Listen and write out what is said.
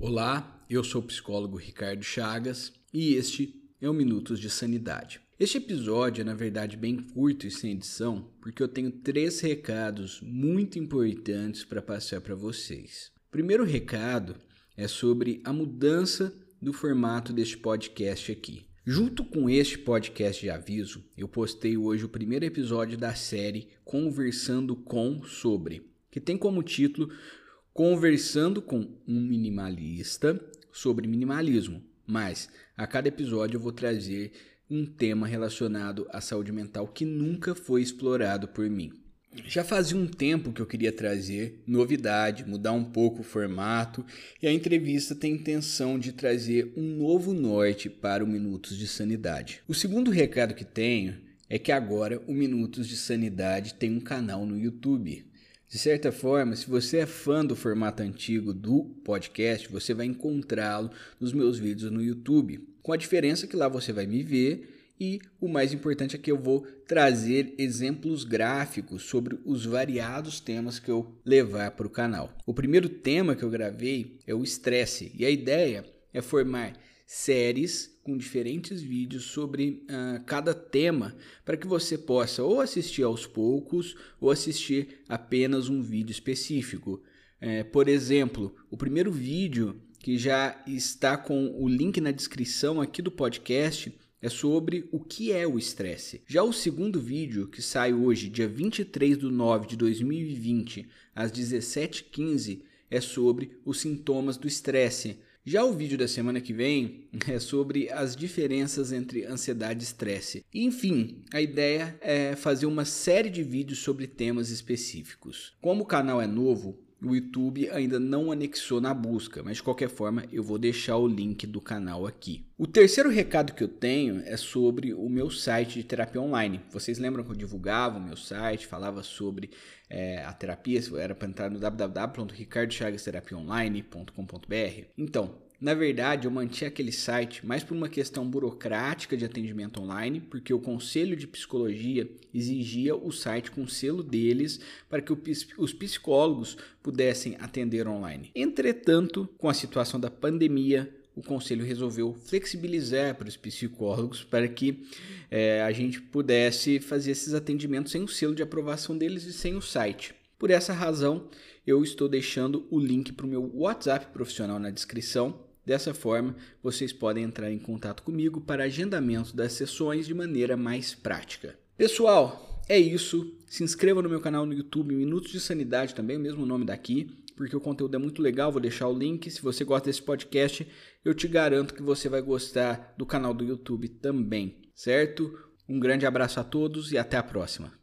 Olá, eu sou o psicólogo Ricardo Chagas e este é o Minutos de Sanidade. Este episódio é, na verdade, bem curto e sem edição, porque eu tenho três recados muito importantes para passar para vocês. O primeiro recado é sobre a mudança do formato deste podcast aqui. Junto com este podcast de aviso, eu postei hoje o primeiro episódio da série Conversando com Sobre, que tem como título conversando com um minimalista sobre minimalismo. Mas a cada episódio eu vou trazer um tema relacionado à saúde mental que nunca foi explorado por mim. Já fazia um tempo que eu queria trazer novidade, mudar um pouco o formato, e a entrevista tem intenção de trazer um novo norte para o Minutos de Sanidade. O segundo recado que tenho é que agora o Minutos de Sanidade tem um canal no YouTube. De certa forma, se você é fã do formato antigo do podcast, você vai encontrá-lo nos meus vídeos no YouTube. Com a diferença que lá você vai me ver e o mais importante é que eu vou trazer exemplos gráficos sobre os variados temas que eu levar para o canal. O primeiro tema que eu gravei é o estresse e a ideia é formar séries com diferentes vídeos sobre uh, cada tema para que você possa ou assistir aos poucos ou assistir apenas um vídeo específico. É, por exemplo, o primeiro vídeo que já está com o link na descrição aqui do podcast é sobre o que é o estresse. Já o segundo vídeo, que sai hoje, dia 23 de 9 de 2020, às 17h15, é sobre os sintomas do estresse. Já o vídeo da semana que vem é sobre as diferenças entre ansiedade e estresse. Enfim, a ideia é fazer uma série de vídeos sobre temas específicos. Como o canal é novo, o YouTube ainda não anexou na busca, mas de qualquer forma eu vou deixar o link do canal aqui. O terceiro recado que eu tenho é sobre o meu site de terapia online. Vocês lembram que eu divulgava o meu site, falava sobre é, a terapia, era para entrar no www.ricardochagasterapiaonline.com.br. Então, na verdade, eu mantinha aquele site mais por uma questão burocrática de atendimento online, porque o Conselho de Psicologia exigia o site com selo deles para que os psicólogos pudessem atender online. Entretanto, com a situação da pandemia, o conselho resolveu flexibilizar para os psicólogos para que é, a gente pudesse fazer esses atendimentos sem o selo de aprovação deles e sem o site. Por essa razão, eu estou deixando o link para o meu WhatsApp profissional na descrição Dessa forma, vocês podem entrar em contato comigo para agendamento das sessões de maneira mais prática. Pessoal, é isso. Se inscreva no meu canal no YouTube Minutos de Sanidade, também o mesmo nome daqui, porque o conteúdo é muito legal. Vou deixar o link. Se você gosta desse podcast, eu te garanto que você vai gostar do canal do YouTube também, certo? Um grande abraço a todos e até a próxima.